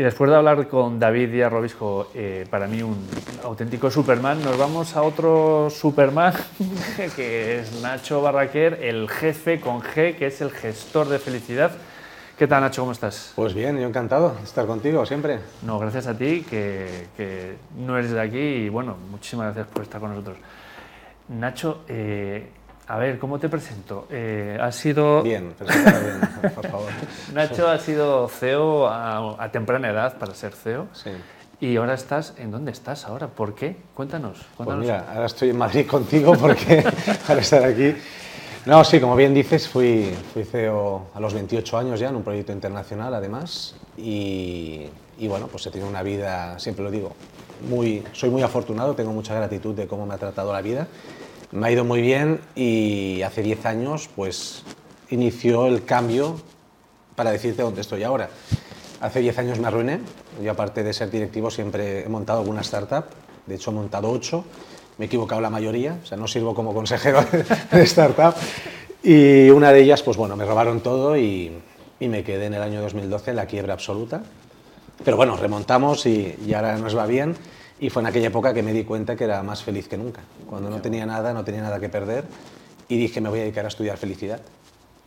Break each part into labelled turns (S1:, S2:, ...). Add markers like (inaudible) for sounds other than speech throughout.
S1: Y después de hablar con David Díaz Robisco, eh, para mí un auténtico Superman, nos vamos a otro Superman, (laughs) que es Nacho Barraquer, el jefe con G, que es el gestor de felicidad. ¿Qué tal, Nacho? ¿Cómo estás?
S2: Pues bien, yo encantado de estar contigo siempre.
S1: No, gracias a ti, que, que no eres de aquí y bueno, muchísimas gracias por estar con nosotros. Nacho, eh, a ver, ¿cómo te presento? Eh, has sido...
S2: Bien, bien, por favor. (laughs)
S1: Nacho ha sido CEO a, a, temprana edad para ser CEO.
S2: Sí.
S1: Y ahora estás, ¿en dónde estás ahora? ¿Por qué? Cuéntanos. cuéntanos.
S2: Pues mira, ahora estoy en Madrid contigo porque (laughs) para estar aquí. No, sí, como bien dices, fui, fui CEO a los 28 años ya en un proyecto internacional además y, y bueno, pues he tenido una vida, siempre lo digo, muy, soy muy afortunado, tengo mucha gratitud de cómo me ha tratado la vida me ha ido muy bien y hace 10 años pues inició el cambio para decirte dónde estoy ahora. Hace 10 años me arruiné, yo aparte de ser directivo siempre he montado alguna startup, de hecho he montado 8, me he equivocado la mayoría, o sea, no sirvo como consejero (laughs) de startup. Y una de ellas pues bueno, me robaron todo y, me quedé en el año 2012 en la quiebra absoluta. Pero bueno, remontamos y, y ahora nos va bien y fue en aquella época que me di cuenta que era más feliz que nunca. Cuando no tenía nada, no tenía nada que perder y dije me voy a dedicar a estudiar felicidad.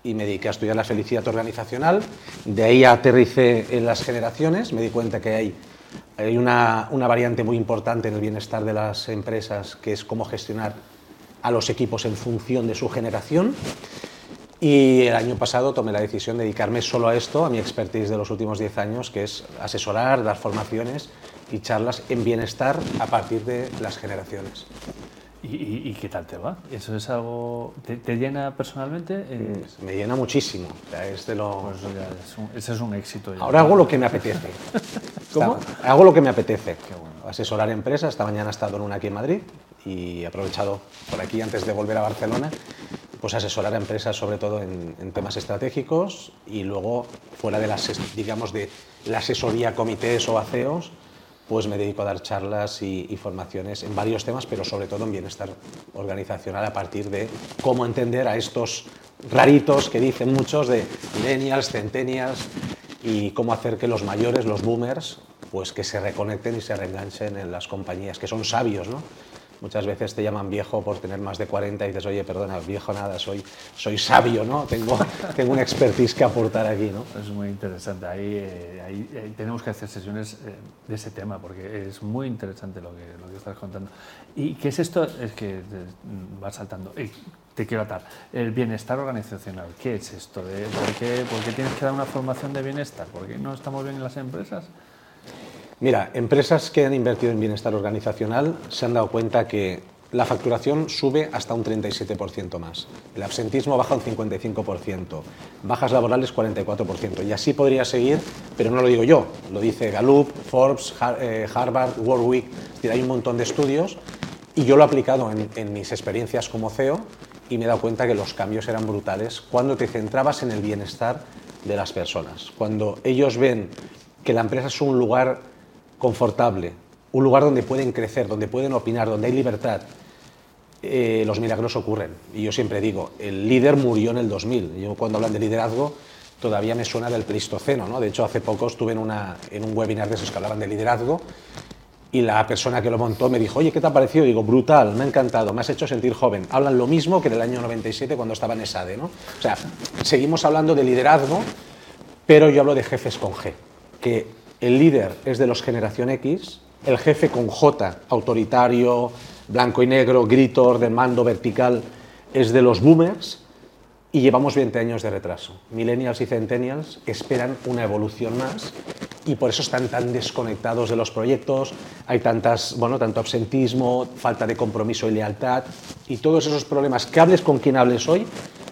S2: Y me dediqué a estudiar la felicidad organizacional. De ahí aterricé en las generaciones. Me di cuenta que hay, hay una, una variante muy importante en el bienestar de las empresas, que es cómo gestionar a los equipos en función de su generación. Y el año pasado tomé la decisión de dedicarme solo a esto, a mi expertise de los últimos 10 años, que es asesorar, dar formaciones y charlas en bienestar a partir de las generaciones.
S1: ¿Y, y, y qué tal te va? ¿Eso es algo... ¿Te, te llena personalmente? Eh,
S2: Me llena muchísimo. O sea, es de lo...
S1: pues ya es un, ese es un éxito. ya.
S2: Ahora hago lo que me apetece. (laughs)
S1: ¿Cómo?
S2: Está- hago lo que me apetece.
S1: Qué bueno.
S2: Asesorar empresas. Esta mañana he estado en una aquí en Madrid y he aprovechado por aquí antes de volver a Barcelona, pues asesorar a empresas sobre todo en, en temas estratégicos y luego fuera de las, digamos, de la asesoría a comités o a CEOs, pues me dedico a dar charlas y, formaciones en varios temas, pero sobre todo en bienestar organizacional a partir de cómo entender a estos raritos que dicen muchos de millennials, centennials y cómo hacer que los mayores, los boomers, pues que se reconecten y se reenganchen en las compañías, que son sabios, ¿no? Muchas veces te llaman viejo por tener más de 40 y dices, oye, perdona, viejo nada, soy, soy sabio, ¿no? Tengo, (laughs) tengo una expertise que aportar aquí, ¿no?
S1: Es muy interesante. Ahí, eh, tenemos que hacer sesiones eh, de ese tema porque es muy interesante lo que, lo que estás contando. ¿Y qué es esto? Es que te- vas saltando. Eh, te quiero atar. El bienestar organizacional. ¿Qué es esto? De- ¿Por qué, por qué tienes que dar una formación de bienestar? ¿Por qué no estamos bien en las empresas?
S2: Mira, empresas que han invertido en bienestar organizacional se han dado cuenta que la facturación sube hasta un 37% más, el absentismo baja un 55%, bajas laborales 44%, y así podría seguir, pero no lo digo yo, lo dice Gallup, Forbes, eh, Harvard, Warwick, es decir, hay un montón de estudios y yo lo he aplicado en, en mis experiencias como CEO y me he dado cuenta que los cambios eran brutales cuando te centrabas en el bienestar de las personas, cuando ellos ven que la empresa es un lugar confortable, un lugar donde pueden crecer, donde pueden opinar, donde hay libertad, eh, los milagros ocurren. Y yo siempre digo, el líder murió en el 2000. Yo cuando hablan de liderazgo todavía me suena del Pleistoceno. ¿no? De hecho, hace poco estuve en, una, en un webinar de esos que hablaban de liderazgo y la persona que lo montó me dijo, oye, ¿qué te ha parecido? Digo, brutal, me ha encantado, me has hecho sentir joven. Hablan lo mismo que en el año 97 cuando estaba en ESADE. ¿no? O sea, seguimos hablando de liderazgo, pero yo hablo de jefes con G, que el líder es de los generación X, el jefe con J, autoritario, blanco y negro, grito, orden, mando, vertical, es de los boomers y llevamos 20 años de retraso. Millennials y centennials esperan una evolución más y por eso están tan desconectados de los proyectos, hay tantas, bueno, tanto absentismo, falta de compromiso y lealtad y todos esos problemas que hables con quien hables hoy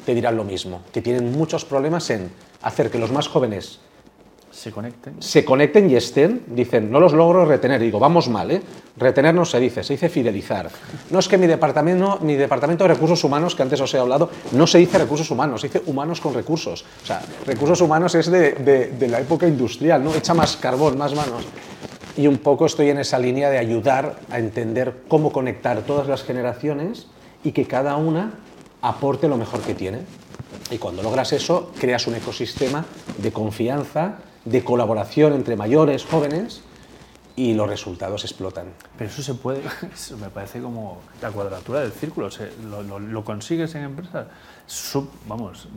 S2: te dirán lo mismo, que tienen muchos problemas en hacer que los más jóvenes
S1: Se conecten.
S2: se conecten y estén, dicen, no los logro retener. Digo, vamos mal, ¿eh? Retener no se dice, se dice fidelizar. No es que mi departamento, mi departamento de recursos humanos, que antes os he hablado, no se dice recursos humanos, se dice humanos con recursos. O sea, recursos humanos es de, de- de la época industrial, ¿no? Echa más carbón, más manos. Y un poco estoy en esa línea de ayudar a entender cómo conectar todas las generaciones y que cada una aporte lo mejor que tiene. Y cuando logras eso, creas un ecosistema de confianza de colaboración entre mayores, jóvenes, y los resultados explotan.
S1: Pero eso se puede, (laughs) eso me parece como la cuadratura del círculo, se, lo, lo, lo, consigues en empresas, Sub, vamos.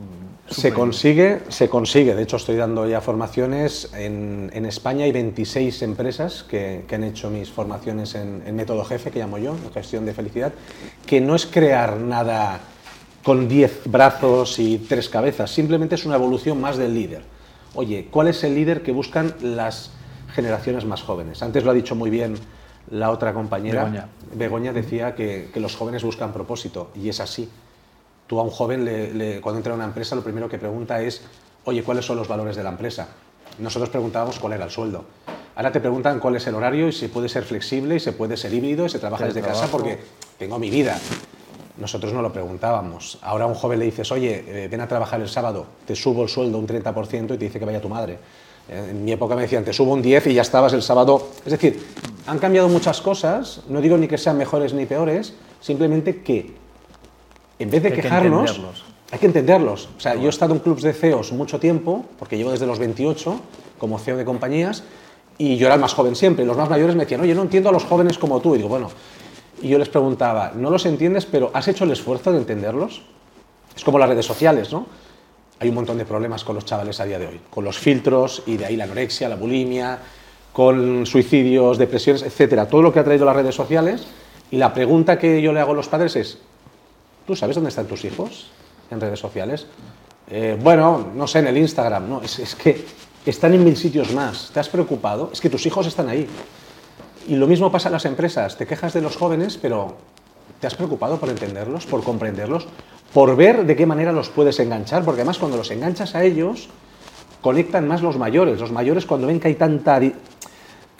S2: Se consigue, se consigue, de hecho estoy dando ya formaciones, en, en España hay 26 empresas que, que, han hecho mis formaciones en, en método jefe, que llamo yo, gestión de felicidad, que no es crear nada con 10 brazos y tres cabezas, simplemente es una evolución más del líder. Oye, ¿cuál es el líder que buscan las generaciones más jóvenes. Antes lo ha dicho muy bien la otra compañera.
S1: Begoña,
S2: Begoña decía que, que, los jóvenes buscan propósito y es así. Tú a un joven le, le, cuando entra a una empresa lo primero que pregunta es, oye, ¿cuáles son los valores de la empresa? Nosotros preguntábamos cuál era el sueldo. Ahora te preguntan cuál es el horario y si puede ser flexible y se puede ser híbrido y se trabaja desde casa porque tengo mi vida. Nosotros no lo preguntábamos. Ahora a un joven le dices, oye, eh, ven a trabajar el sábado, te subo el sueldo un 30% y te dice que vaya tu madre. En mi época me decían, te subo un 10 y ya estabas el sábado. Es decir, han cambiado muchas cosas, no digo ni que sean mejores ni peores, simplemente que en vez de
S1: hay
S2: quejarnos,
S1: que
S2: hay que entenderlos. O sea, yo he estado en clubs de CEOs mucho tiempo, porque llevo desde los 28 como CEO de compañías, y yo era el más joven siempre. Y los más mayores me decían, oye, no entiendo a los jóvenes como tú. Y digo, bueno, y yo les preguntaba, no los entiendes, pero ¿has hecho el esfuerzo de entenderlos? Es como las redes sociales, ¿no? hay un montón de problemas con los chavales a día de hoy, con los filtros y de ahí la anorexia, la bulimia, con suicidios, depresiones, etcétera, todo lo que ha traído las redes sociales. Y la pregunta que yo le hago a los padres es: ¿tú sabes dónde están tus hijos en redes sociales? Eh, bueno, no sé, en el Instagram, no, es, es que están en mil sitios más. ¿Te has preocupado? Es que tus hijos están ahí. Y lo mismo pasa en las empresas. Te quejas de los jóvenes, pero ¿te has preocupado por entenderlos, por comprenderlos? por ver de qué manera los puedes enganchar, porque además cuando los enganchas a ellos, conectan más los mayores. Los mayores cuando ven que hay tanta que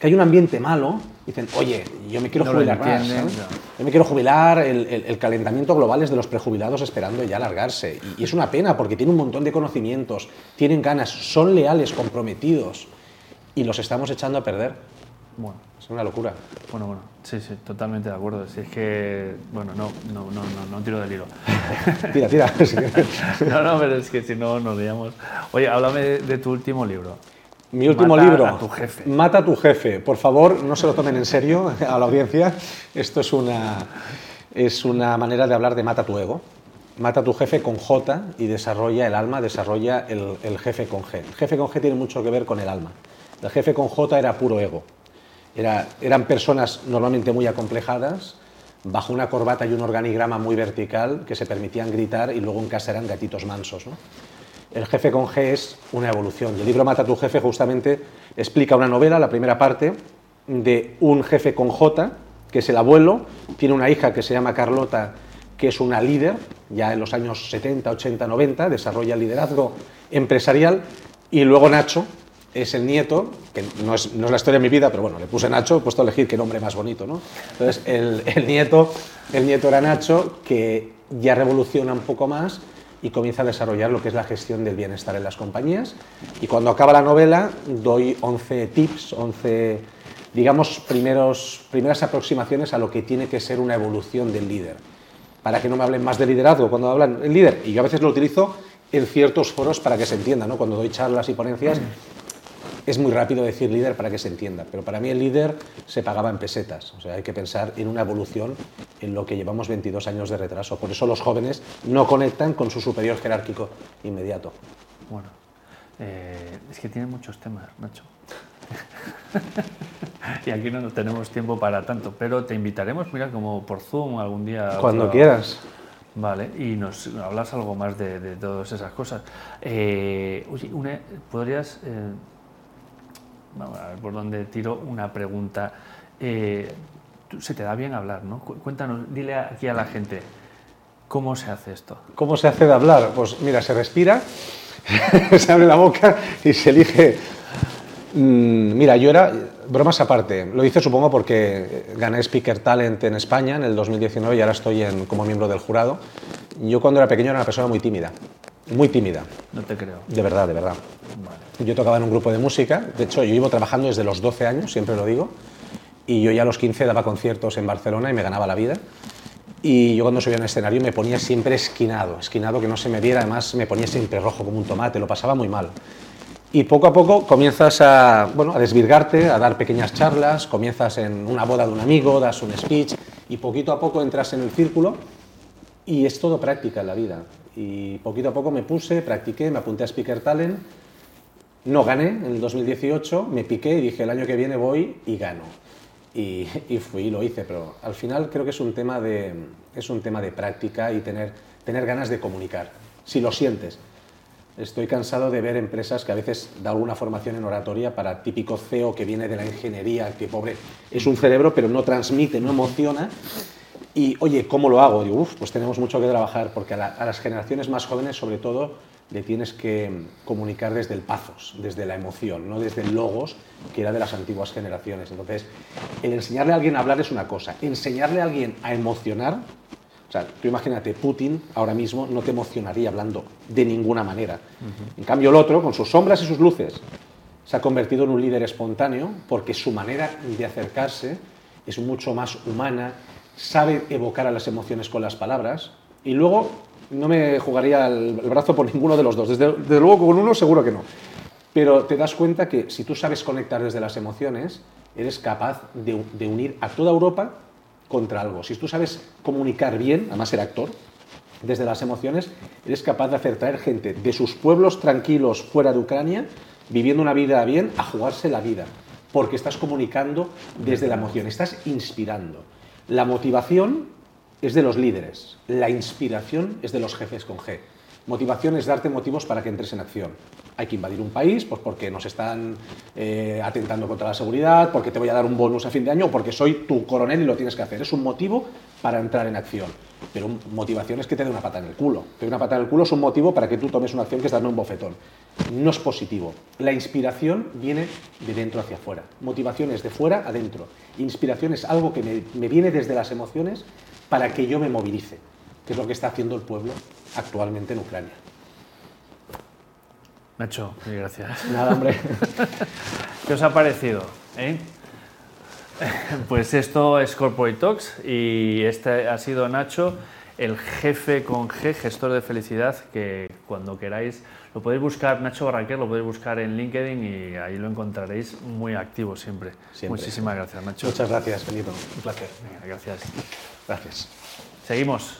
S2: hay un ambiente malo, dicen, oye, yo me quiero
S1: No
S2: jubilar más. Yo me quiero jubilar, el, el- el calentamiento global es de los prejubilados esperando ya largarse. Y, y es una pena porque tienen un montón de conocimientos, tienen ganas, son leales, comprometidos, y los estamos echando a perder.
S1: Bueno,
S2: Es una locura.
S1: bueno, bueno, sí, sí, totalmente de acuerdo. Si es que, bueno, no, no, no, no, no tiro del hilo. (laughs)
S2: Tira, tira. (laughs)
S1: no, no, pero es que si no nos liamos. Oye, háblame de, tu último libro.
S2: Mi último
S1: Mata
S2: libro.
S1: a tu jefe.
S2: Mata a tu jefe. Por favor, no se lo tomen en serio (laughs) a la audiencia. Esto es una, es una manera de hablar de mata tu ego. Mata a tu jefe con J y desarrolla el alma, desarrolla el, el jefe con G. El jefe con G tiene mucho que ver con el alma. El jefe con J era puro ego. Era- eran personas normalmente muy acomplejadas, bajo una corbata y un organigrama muy vertical que se permitían gritar y luego en casa eran gatitos mansos. El jefe con G es una evolución. Y el libro Mata a tu jefe justamente explica una novela, la primera parte, de un jefe con J, que es el abuelo, tiene una hija que se llama Carlota, que es una líder, ya en los años 70, 80, 90, desarrolla liderazgo empresarial, y luego Nacho es el nieto, que no es, no es la historia de mi vida, pero bueno, le puse Nacho, he puesto a elegir qué nombre más bonito, ¿no? Entonces, el, el nieto, el nieto era Nacho, que ya revoluciona un poco más y comienza a desarrollar lo que es la gestión del bienestar en las compañías. Y cuando acaba la novela, doy 11 tips, 11, digamos, primeros, primeras aproximaciones a lo que tiene que ser una evolución del líder. Para que no me hablen más de liderazgo cuando hablan el líder. Y yo a veces lo utilizo en ciertos foros para que se entienda, ¿no? Cuando doy charlas y ponencias, es muy rápido decir líder para que se entienda, pero para mí el líder se pagaba en pesetas. O sea, hay que pensar en una evolución en lo que llevamos 22 años de retraso. Por eso los jóvenes no conectan con su superior jerárquico inmediato.
S1: Bueno, eh, es que tiene muchos temas, Nacho. (laughs) y aquí no tenemos tiempo para tanto, pero te invitaremos, mira, como por Zoom algún día.
S2: Cuando quieras.
S1: Vale, y nos hablas algo más de, de todas esas cosas. Eh, oye, una- ¿podrías, eh, vamos a ver por dónde tiro una pregunta? Eh, se te da bien hablar, ¿no? Cu- Cuéntanos, dile aquí a la gente, ¿cómo se hace esto?
S2: ¿Cómo se hace de hablar? Pues mira, se respira, (laughs) se abre la boca y se elige. Mm, Mira, yo era, bromas aparte, lo hice supongo porque gané Speaker Talent en España en el 2019 y ahora estoy en- como miembro del jurado. Yo cuando era pequeño era una persona muy tímida, muy tímida,
S1: No te creo.
S2: de verdad, de verdad.
S1: Vale.
S2: Yo tocaba en un grupo de música, de hecho yo llevo trabajando desde los 12 años, siempre lo digo, y yo ya a los 15 daba conciertos en Barcelona y me ganaba la vida. Y yo cuando subía al escenario me ponía siempre esquinado, esquinado que no se me viera, además me ponía siempre rojo como un tomate, lo pasaba muy mal. Y poco a poco comienzas a, bueno, a desvirgarte, a dar pequeñas charlas, comienzas en una boda de un amigo, das un speech y poquito a poco entras en el círculo y es todo práctica en la vida. Y poquito a poco me puse, practiqué, me apunté a Speaker Talent, no gané en el 2018, me piqué y dije el año que viene voy y gano. Y, (laughs) y fui y lo hice, pero al final creo que es un tema de, es un tema de práctica y tener, tener ganas de comunicar, si lo sientes. Estoy cansado de ver empresas que a veces da alguna formación en oratoria para típico CEO que viene de la ingeniería, que pobre es un cerebro pero no transmite, no emociona. Y oye, ¿cómo lo hago? Digo, uff, pues tenemos mucho que trabajar porque a, la- a las generaciones más jóvenes sobre todo le tienes que comunicar desde el pathos, desde la emoción, no desde el logos que era de las antiguas generaciones. Entonces, el enseñarle a alguien a hablar es una cosa, enseñarle a alguien a emocionar o sea, tú imagínate, Putin ahora mismo no te emocionaría hablando de ninguna manera. En cambio, el otro, con sus sombras y sus luces, se ha convertido en un líder espontáneo porque su manera de acercarse es mucho más humana, sabe evocar a las emociones con las palabras y luego no me jugaría el, brazo por ninguno de los dos. Desde, desde luego con uno seguro que no. Pero te das cuenta que si tú sabes conectar desde las emociones, eres capaz de, de unir a toda Europa contra algo. Si tú sabes comunicar bien, además ser actor, desde las emociones, eres capaz de hacer traer gente de sus pueblos tranquilos fuera de Ucrania, viviendo una vida bien, a jugarse la vida. Porque estás comunicando desde la emoción, estás inspirando. La motivación es de los líderes, la inspiración es de los jefes con G. Motivación es darte motivos para que entres en acción. Hay que invadir un país pues porque nos están eh, atentando contra la seguridad, porque te voy a dar un bonus a fin de año porque soy tu coronel y lo tienes que hacer. Es un motivo para entrar en acción. Pero motivación es que te dé una pata en el culo. Dé una pata en el culo es un motivo para que tú tomes una acción que es darme un bofetón. No es positivo. La inspiración viene de dentro hacia afuera. Motivación es de fuera adentro. Inspiración es algo que me viene desde las emociones para que yo me movilice, que es lo que está haciendo el pueblo actualmente en Ucrania.
S1: Nacho, mil gracias.
S2: Nada, hombre. (laughs)
S1: ¿Qué os ha parecido? eh? (laughs) Pues esto es Corporate Talks y este ha sido Nacho, el jefe con G, gestor de felicidad, que cuando queráis lo podéis buscar, Nacho Barranquer, lo podéis buscar en LinkedIn y ahí lo encontraréis muy activo siempre.
S2: Siempre.
S1: Muchísimas gracias, Nacho.
S2: Muchas gracias, Benito. Un placer.
S1: Venga, gracias.
S2: Gracias.
S1: Seguimos.